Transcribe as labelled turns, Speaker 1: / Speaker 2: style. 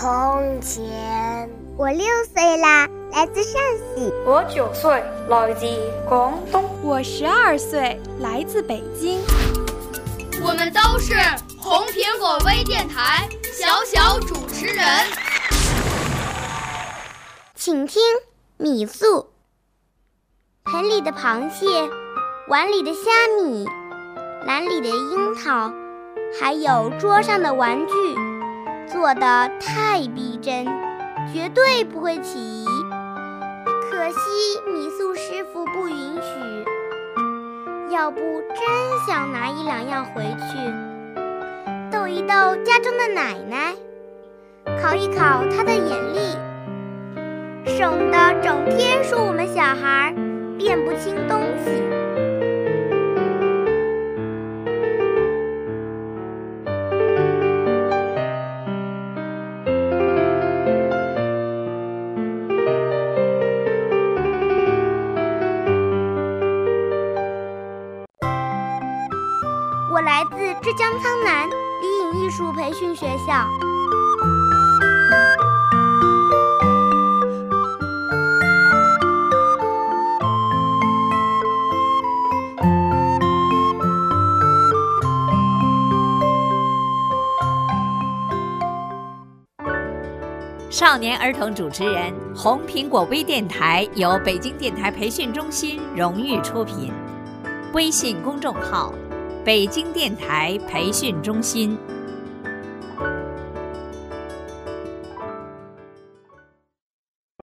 Speaker 1: 从前。
Speaker 2: 我六岁啦，来自陕西。
Speaker 3: 我九岁，来自广东。
Speaker 4: 我十二岁，来自北京。
Speaker 5: 我们都是红苹果微电台小小主持人。
Speaker 6: 请听米素。盆里的螃蟹，碗里的虾米，篮里的樱桃，还有桌上的玩具，做的太逼真，绝对不会起疑。可惜米素师傅不允许。要不真想拿一两样回去，逗一逗家中的奶奶，考一考她的眼力，省得整天说我来自浙江苍南李颖艺术培训学校。
Speaker 7: 少年儿童主持人，红苹果微电台由北京电台培训中心荣誉出品，微信公众号。北京电台培训中心。